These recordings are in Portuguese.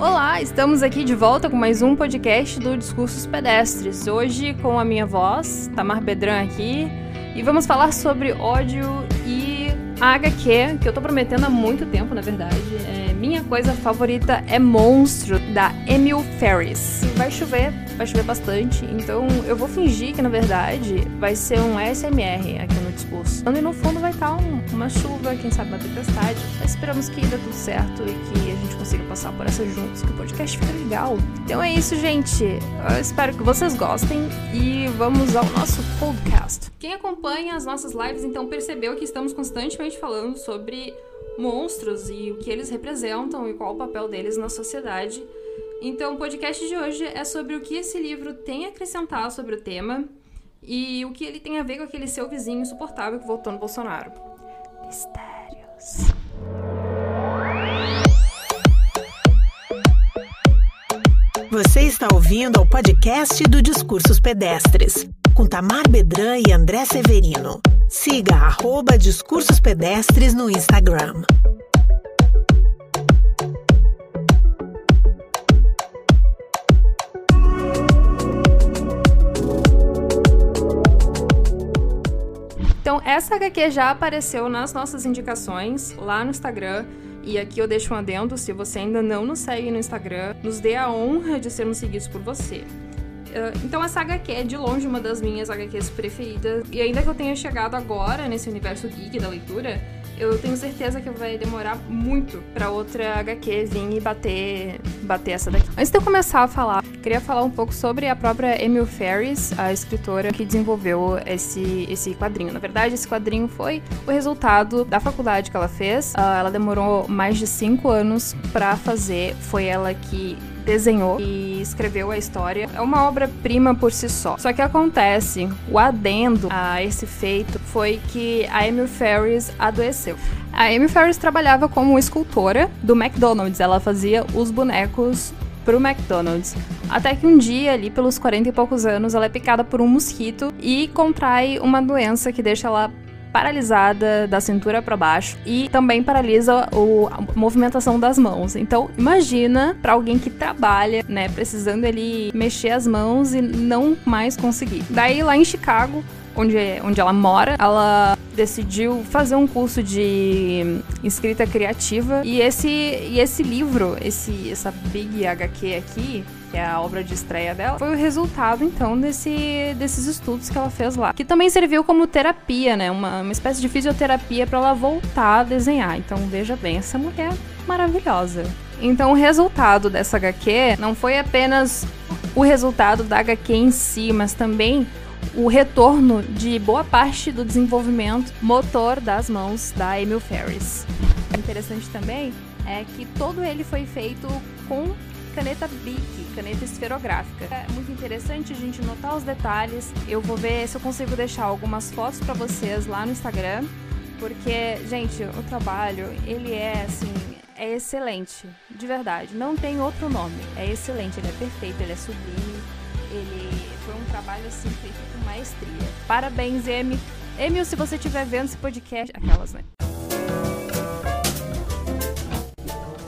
Olá, estamos aqui de volta com mais um podcast do Discursos Pedestres. Hoje com a minha voz, Tamar Bedran aqui, e vamos falar sobre ódio e a HQ, que eu tô prometendo há muito tempo, na verdade. É, minha coisa favorita é Monstro, da Emil Ferris. Vai chover, vai chover bastante, então eu vou fingir que, na verdade, vai ser um SMR aqui no discurso. E no fundo vai estar um, uma chuva, quem sabe uma tempestade. Mas esperamos que dê tudo certo e que a gente consiga passar por essa juntos, que o podcast fica legal. Então é isso, gente. Eu espero que vocês gostem e vamos ao nosso podcast. Quem acompanha as nossas lives, então, percebeu que estamos constantemente falando sobre monstros e o que eles representam e qual o papel deles na sociedade. Então, o podcast de hoje é sobre o que esse livro tem a acrescentar sobre o tema e o que ele tem a ver com aquele seu vizinho insuportável que votou no Bolsonaro. Mistérios. Você está ouvindo ao podcast do Discursos Pedestres, com Tamar Bedran e André Severino. Siga arroba Discursos Pedestres no Instagram. Então, essa HQ já apareceu nas nossas indicações lá no Instagram. E aqui eu deixo um adendo: se você ainda não nos segue no Instagram, nos dê a honra de sermos seguidos por você. Então essa HQ é de longe uma das minhas HQs preferidas. E ainda que eu tenha chegado agora nesse universo geek da leitura, eu tenho certeza que vai demorar muito para outra HQ vir e bater, bater essa daqui. Antes de eu começar a falar, queria falar um pouco sobre a própria Emil Ferris, a escritora que desenvolveu esse, esse quadrinho. Na verdade, esse quadrinho foi o resultado da faculdade que ela fez. Uh, ela demorou mais de cinco anos para fazer. Foi ela que desenhou e escreveu a história. É uma obra-prima por si só. Só que acontece, o adendo a esse feito foi que a Emil Ferris adoeceu. A Emil Ferris trabalhava como escultora do McDonald's. Ela fazia os bonecos pro McDonald's. Até que um dia, ali pelos 40 e poucos anos, ela é picada por um mosquito e contrai uma doença que deixa ela paralisada da cintura para baixo e também paralisa o, a movimentação das mãos. Então, imagina para alguém que trabalha, né, precisando ele mexer as mãos e não mais conseguir. Daí lá em Chicago, onde, onde ela mora, ela decidiu fazer um curso de escrita criativa e esse e esse livro, esse essa Big HQ aqui, que é a obra de estreia dela, foi o resultado, então, desse, desses estudos que ela fez lá. Que também serviu como terapia, né? Uma, uma espécie de fisioterapia para ela voltar a desenhar. Então, veja bem, essa mulher maravilhosa. Então, o resultado dessa HQ não foi apenas o resultado da HQ em si, mas também o retorno de boa parte do desenvolvimento motor das mãos da Emil Ferris. Interessante também é que todo ele foi feito com caneta Bic, caneta esferográfica. É muito interessante a gente notar os detalhes. Eu vou ver se eu consigo deixar algumas fotos para vocês lá no Instagram, porque, gente, o trabalho, ele é assim, é excelente, de verdade. Não tem outro nome. É excelente, ele é perfeito, ele é sublime. Trabalho assim feito com maestria. Parabéns, Emi. Emil, se você estiver vendo esse podcast, aquelas, né?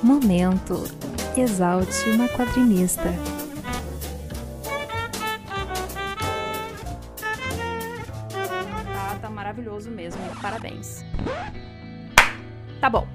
Momento exalte uma quadrinista. Tá, tá maravilhoso mesmo. Parabéns. Tá bom.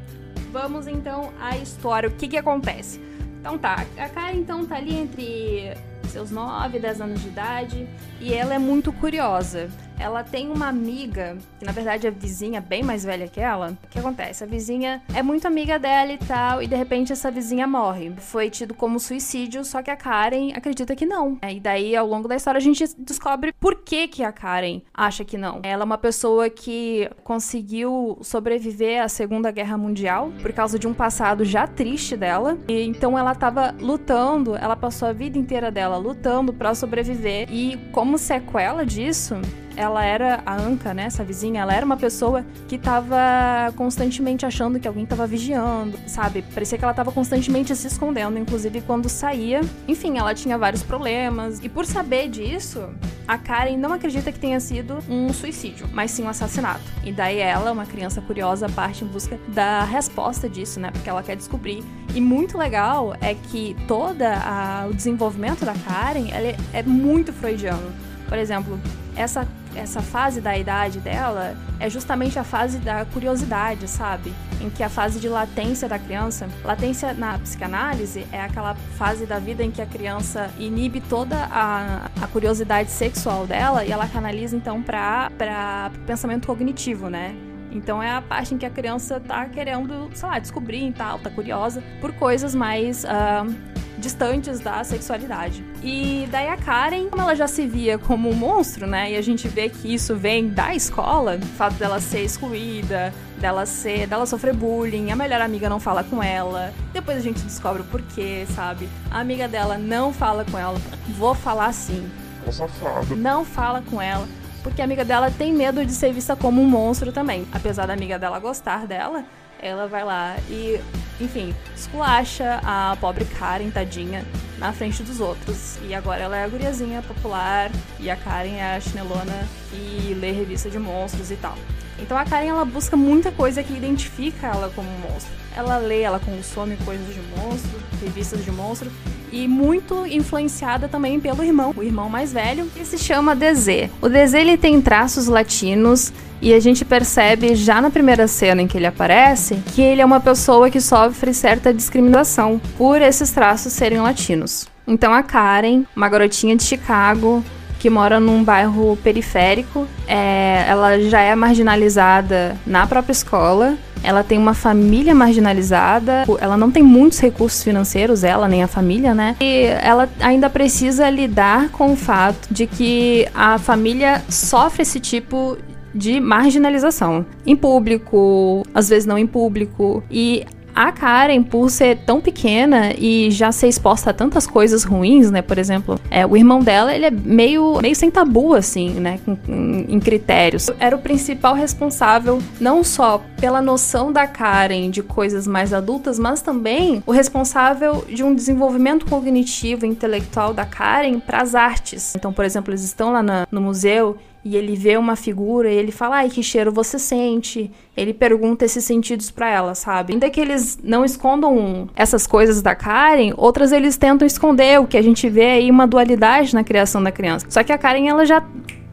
Vamos então à história. O que que acontece? Então tá, a Karen então tá ali entre seus 9, 10 anos de idade e ela é muito curiosa ela tem uma amiga, que na verdade é vizinha bem mais velha que ela. O que acontece? A vizinha é muito amiga dela e tal, e de repente essa vizinha morre. Foi tido como suicídio, só que a Karen acredita que não. E daí, ao longo da história, a gente descobre por que, que a Karen acha que não. Ela é uma pessoa que conseguiu sobreviver à Segunda Guerra Mundial por causa de um passado já triste dela. E então ela tava lutando, ela passou a vida inteira dela lutando para sobreviver. E como sequela disso, ela era a Anka, né, essa vizinha, ela era uma pessoa que tava constantemente achando que alguém tava vigiando, sabe? Parecia que ela tava constantemente se escondendo, inclusive quando saía. Enfim, ela tinha vários problemas. E por saber disso, a Karen não acredita que tenha sido um suicídio, mas sim um assassinato. E daí ela, uma criança curiosa, parte em busca da resposta disso, né? Porque ela quer descobrir. E muito legal é que todo o desenvolvimento da Karen é muito freudiano. Por exemplo, essa, essa fase da idade dela é justamente a fase da curiosidade, sabe? Em que a fase de latência da criança, latência na psicanálise é aquela fase da vida em que a criança inibe toda a, a curiosidade sexual dela e ela canaliza então para o pensamento cognitivo, né? Então é a parte em que a criança tá querendo, sei lá, descobrir e tal, tá curiosa por coisas mais uh, distantes da sexualidade. E daí a Karen, como ela já se via como um monstro, né? E a gente vê que isso vem da escola, o fato dela ser excluída, dela ser, dela sofrer bullying, a melhor amiga não fala com ela. Depois a gente descobre o porquê, sabe? A amiga dela não fala com ela. Vou falar sim. Safada. Não fala com ela porque a amiga dela tem medo de ser vista como um monstro também. Apesar da amiga dela gostar dela, ela vai lá e, enfim, esculacha a pobre Karen, tadinha, na frente dos outros. E agora ela é a guriazinha popular e a Karen é a chinelona e lê revista de monstros e tal. Então a Karen ela busca muita coisa que identifica ela como um monstro. Ela lê, ela consome coisas de monstro, revistas de monstro e muito influenciada também pelo irmão, o irmão mais velho, que se chama DZ. O DZ ele tem traços latinos e a gente percebe já na primeira cena em que ele aparece que ele é uma pessoa que sofre certa discriminação por esses traços serem latinos. Então a Karen, uma garotinha de Chicago, que mora num bairro periférico. É, ela já é marginalizada na própria escola. Ela tem uma família marginalizada, ela não tem muitos recursos financeiros, ela nem a família, né? E ela ainda precisa lidar com o fato de que a família sofre esse tipo de marginalização em público, às vezes não em público. E a Karen, por ser tão pequena e já ser exposta a tantas coisas ruins, né? Por exemplo, é, o irmão dela, ele é meio, meio sem tabu, assim, né? Em, em critérios. Era o principal responsável, não só pela noção da Karen de coisas mais adultas, mas também o responsável de um desenvolvimento cognitivo e intelectual da Karen para as artes. Então, por exemplo, eles estão lá na, no museu e ele vê uma figura e ele fala, ai, que cheiro você sente? Ele pergunta esses sentidos para ela, sabe? Ainda que eles não escondam essas coisas da Karen, outras eles tentam esconder, o que a gente vê aí uma dualidade na criação da criança. Só que a Karen, ela já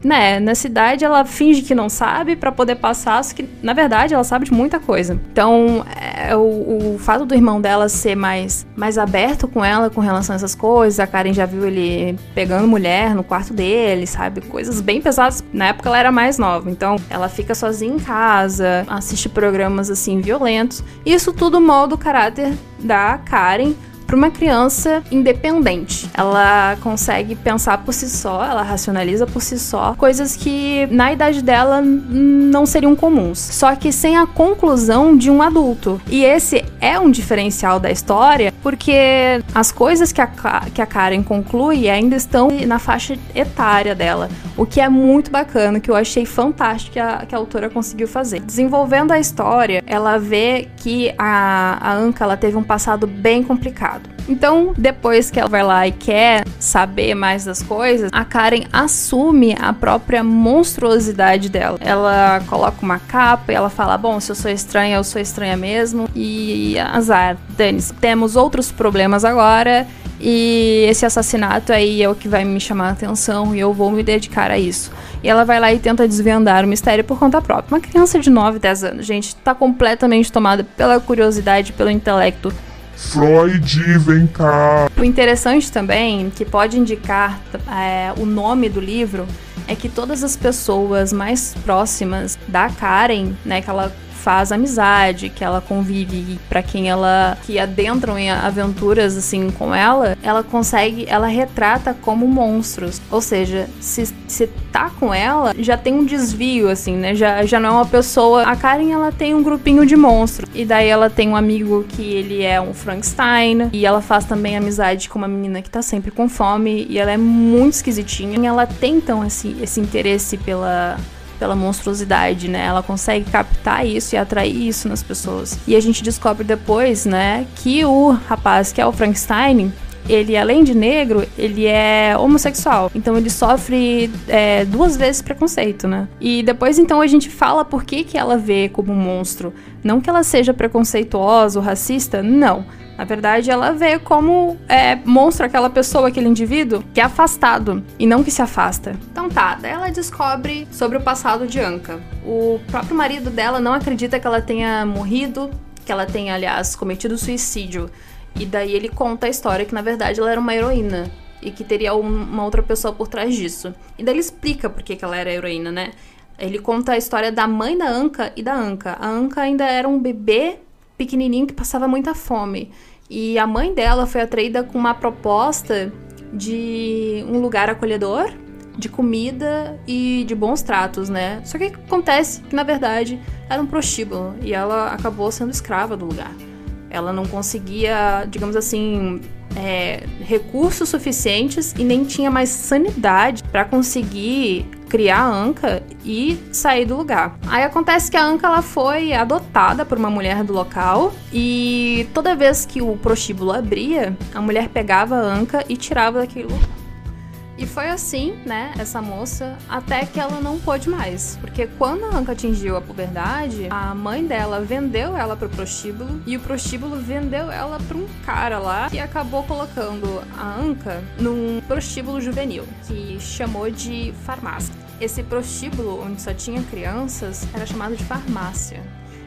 né, na cidade ela finge que não sabe para poder passar, que na verdade ela sabe de muita coisa. Então, é, o, o, fato do irmão dela ser mais, mais aberto com ela com relação a essas coisas, a Karen já viu ele pegando mulher no quarto dele, sabe? Coisas bem pesadas. Na época ela era mais nova, então ela fica sozinha em casa, assiste programas assim violentos. Isso tudo molda o caráter da Karen para uma criança independente. Ela consegue pensar por si só, ela racionaliza por si só coisas que na idade dela não seriam comuns, só que sem a conclusão de um adulto. E esse é um diferencial da história, porque as coisas que a, que a Karen conclui ainda estão na faixa etária dela, o que é muito bacana, que eu achei fantástico que a, que a autora conseguiu fazer. Desenvolvendo a história, ela vê que a, a Anka ela teve um passado bem complicado. Então, depois que ela vai lá e quer saber mais das coisas, a Karen assume a própria monstruosidade dela. Ela coloca uma capa e ela fala: Bom, se eu sou estranha, eu sou estranha mesmo. E azar, Danis, temos outros problemas agora. E esse assassinato aí é o que vai me chamar a atenção e eu vou me dedicar a isso. E ela vai lá e tenta desvendar o mistério por conta própria. Uma criança de 9, 10 anos, gente, tá completamente tomada pela curiosidade, pelo intelecto Freud, vem cá. O interessante também, que pode indicar é, o nome do livro, é que todas as pessoas mais próximas da Karen, né, que ela faz amizade, que ela convive para quem ela que adentram em aventuras assim com ela, ela consegue, ela retrata como monstros. Ou seja, se, se tá com ela, já tem um desvio assim, né? Já, já não é uma pessoa. A Karen ela tem um grupinho de monstros. E daí ela tem um amigo que ele é um Frankenstein e ela faz também amizade com uma menina que tá sempre com fome e ela é muito esquisitinha. E ela tem então esse, esse interesse pela pela monstruosidade, né? Ela consegue captar isso e atrair isso nas pessoas. E a gente descobre depois, né, que o rapaz que é o Frankenstein, ele além de negro, ele é homossexual. Então ele sofre é, duas vezes preconceito, né? E depois então a gente fala por que, que ela vê como um monstro. Não que ela seja preconceituosa ou racista, não na verdade, ela vê como é, monstro aquela pessoa, aquele indivíduo, que é afastado e não que se afasta. Então tá, daí ela descobre sobre o passado de Anka. O próprio marido dela não acredita que ela tenha morrido, que ela tenha, aliás, cometido suicídio. E daí ele conta a história que na verdade ela era uma heroína e que teria uma outra pessoa por trás disso. E daí ele explica por que, ela era heroína, né? Ele conta a história da mãe da Anka e da Anka. A Anka ainda era um bebê pequenininho que passava muita fome. E a mãe dela foi atraída com uma proposta de um lugar acolhedor, de comida e de bons tratos, né? Só que acontece que na verdade era um prostíbulo e ela acabou sendo escrava do lugar. Ela não conseguia, digamos assim, é, recursos suficientes e nem tinha mais sanidade para conseguir criar a Anka e sair do lugar. Aí acontece que a Anka ela foi adotada por uma mulher do local e toda vez que o prostíbulo abria, a mulher pegava a Anka e tirava daquele. E foi assim, né, essa moça, até que ela não pôde mais. Porque quando a Anka atingiu a puberdade, a mãe dela vendeu ela pro prostíbulo e o prostíbulo vendeu ela pra um cara lá que acabou colocando a Anka num prostíbulo juvenil, que chamou de farmácia. Esse prostíbulo, onde só tinha crianças, era chamado de farmácia.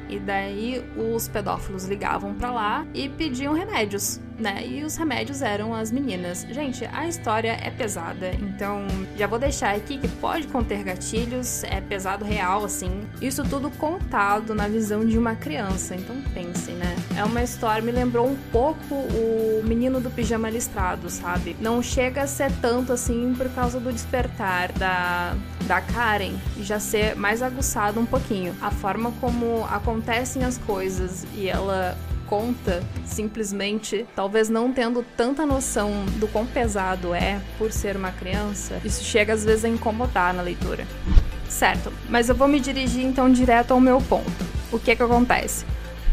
E daí os pedófilos ligavam para lá e pediam remédios né? E os remédios eram as meninas. Gente, a história é pesada, então já vou deixar aqui que pode conter gatilhos, é pesado real, assim. Isso tudo contado na visão de uma criança, então pensem, né? É uma história, me lembrou um pouco o menino do pijama listrado, sabe? Não chega a ser tanto assim por causa do despertar da, da Karen já ser mais aguçado um pouquinho. A forma como acontecem as coisas e ela conta, simplesmente, talvez não tendo tanta noção do quão pesado é por ser uma criança, isso chega às vezes a incomodar na leitura. Certo, mas eu vou me dirigir então direto ao meu ponto. O que é que acontece?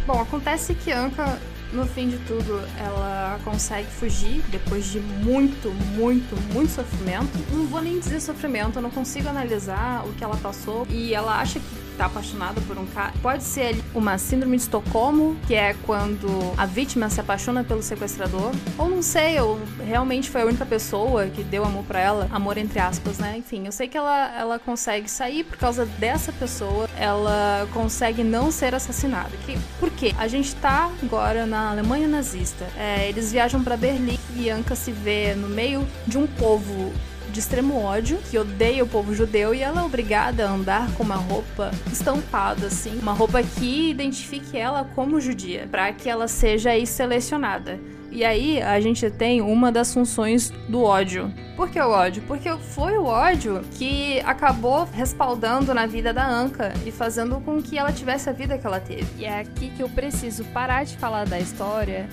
Bom, acontece que Anka no fim de tudo, ela consegue fugir depois de muito, muito, muito sofrimento. Não vou nem dizer sofrimento, eu não consigo analisar o que ela passou. E ela acha que tá apaixonada por um cara. Pode ser uma síndrome de Estocolmo, que é quando a vítima se apaixona pelo sequestrador. Ou não sei, ou realmente foi a única pessoa que deu amor para ela. Amor entre aspas, né? Enfim, eu sei que ela, ela consegue sair por causa dessa pessoa. Ela consegue não ser assassinada. Que, por quê? A gente tá agora na Alemanha nazista. É, eles viajam para Berlim e Anka se vê no meio de um povo de extremo ódio, que odeia o povo judeu, e ela é obrigada a andar com uma roupa estampada, assim, uma roupa que identifique ela como judia, para que ela seja aí selecionada. E aí a gente tem uma das funções do ódio. Por que o ódio? Porque foi o ódio que acabou respaldando na vida da Anka e fazendo com que ela tivesse a vida que ela teve. E é aqui que eu preciso parar de falar da história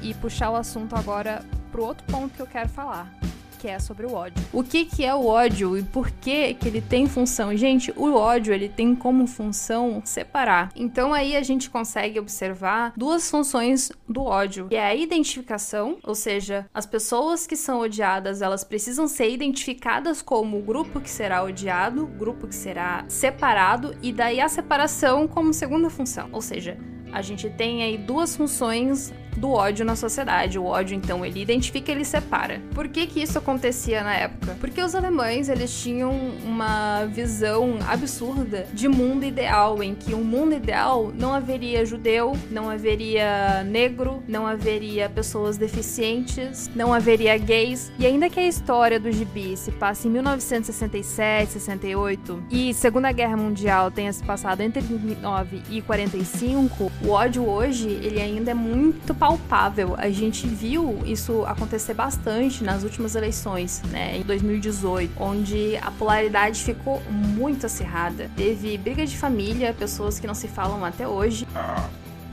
e puxar o assunto agora pro outro ponto que eu quero falar que é sobre o ódio. O que, que é o ódio e por que, que ele tem função? Gente, o ódio ele tem como função separar. Então aí a gente consegue observar duas funções do ódio, que é a identificação, ou seja, as pessoas que são odiadas, elas precisam ser identificadas como o grupo que será odiado, grupo que será separado e daí a separação como segunda função. Ou seja, a gente tem aí duas funções do ódio na sociedade. O ódio, então, ele identifica e ele separa. Por que que isso acontecia na época? Porque os alemães, eles tinham uma visão absurda de mundo ideal, em que um mundo ideal não haveria judeu, não haveria negro, não haveria pessoas deficientes, não haveria gays. E ainda que a história do gibi se passe em 1967, 68 e Segunda Guerra Mundial tenha se passado entre 39 e 45, o ódio hoje, ele ainda é muito palpável. A gente viu isso acontecer bastante nas últimas eleições, né, em 2018, onde a polaridade ficou muito acirrada. Teve briga de família, pessoas que não se falam até hoje.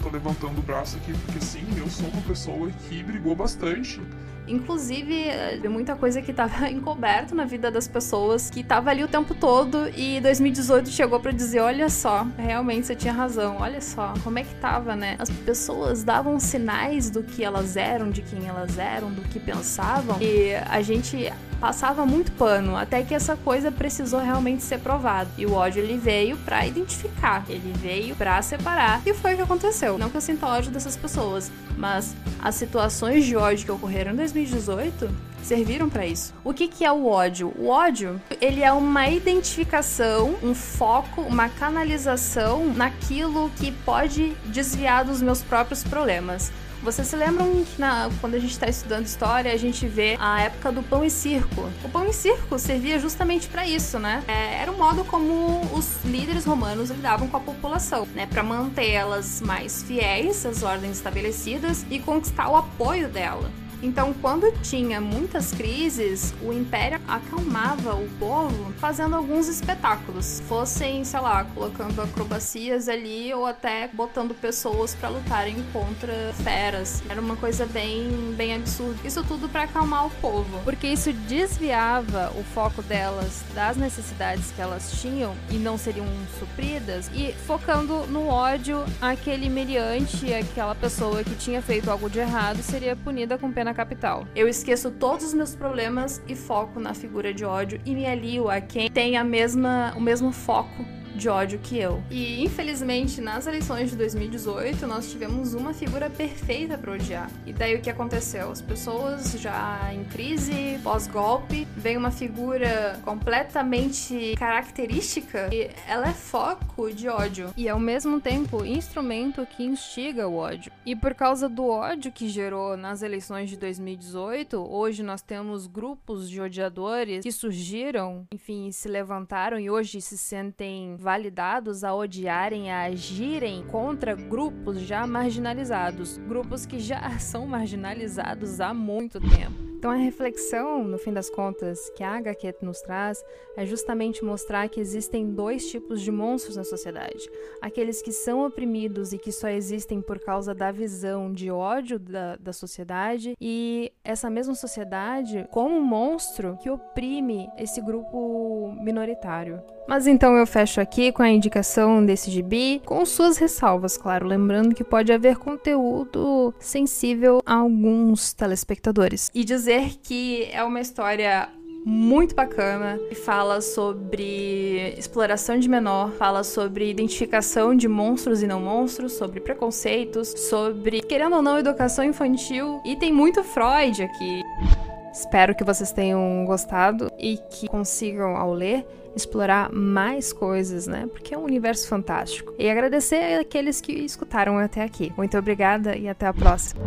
Tô levantando o braço aqui porque sim, eu sou uma pessoa que brigou bastante Inclusive, é muita coisa que tava encoberto na vida das pessoas, que tava ali o tempo todo e 2018 chegou para dizer, olha só, realmente você tinha razão, olha só, como é que tava, né? As pessoas davam sinais do que elas eram, de quem elas eram, do que pensavam, e a gente passava muito pano, até que essa coisa precisou realmente ser provada. E o ódio ele veio para identificar, ele veio para separar. E foi o que aconteceu. Não que eu sinta ódio dessas pessoas, mas as situações de ódio que ocorreram em 2018 serviram para isso. O que, que é o ódio? O ódio, ele é uma identificação, um foco, uma canalização naquilo que pode desviar dos meus próprios problemas. Vocês se lembram na, quando a gente está estudando história, a gente vê a época do pão e circo. O pão e circo servia justamente para isso, né? É, era o modo como os líderes romanos lidavam com a população, né? Para mantê-las mais fiéis às ordens estabelecidas e conquistar o apoio dela. Então, quando tinha muitas crises, o império acalmava o povo fazendo alguns espetáculos, fossem, sei lá, colocando acrobacias ali ou até botando pessoas para lutarem contra feras. Era uma coisa bem, bem absurda. Isso tudo para acalmar o povo, porque isso desviava o foco delas das necessidades que elas tinham e não seriam supridas e focando no ódio, aquele meriante, aquela pessoa que tinha feito algo de errado seria punida com pena capital. Eu esqueço todos os meus problemas e foco na figura de ódio e me alio a quem tem a mesma, o mesmo foco de ódio que eu. E infelizmente, nas eleições de 2018, nós tivemos uma figura perfeita para odiar. E daí o que aconteceu? As pessoas já em crise, pós-golpe, vem uma figura completamente característica e ela é foco de ódio. E ao mesmo tempo, instrumento que instiga o ódio. E por causa do ódio que gerou nas eleições de 2018, hoje nós temos grupos de odiadores que surgiram, enfim, se levantaram e hoje se sentem validados a odiarem, a agirem contra grupos já marginalizados, grupos que já são marginalizados há muito tempo. Então a reflexão, no fim das contas, que a HQ nos traz é justamente mostrar que existem dois tipos de monstros na sociedade: aqueles que são oprimidos e que só existem por causa da visão de ódio da, da sociedade, e essa mesma sociedade como um monstro que oprime esse grupo minoritário. Mas então eu fecho aqui com a indicação desse gibi, com suas ressalvas, claro, lembrando que pode haver conteúdo sensível a alguns telespectadores. E dizer que é uma história muito bacana que fala sobre exploração de menor, fala sobre identificação de monstros e não monstros, sobre preconceitos, sobre, querendo ou não, educação infantil e tem muito Freud aqui. Espero que vocês tenham gostado e que consigam, ao ler, explorar mais coisas, né? Porque é um universo fantástico. E agradecer àqueles que escutaram até aqui. Muito obrigada e até a próxima.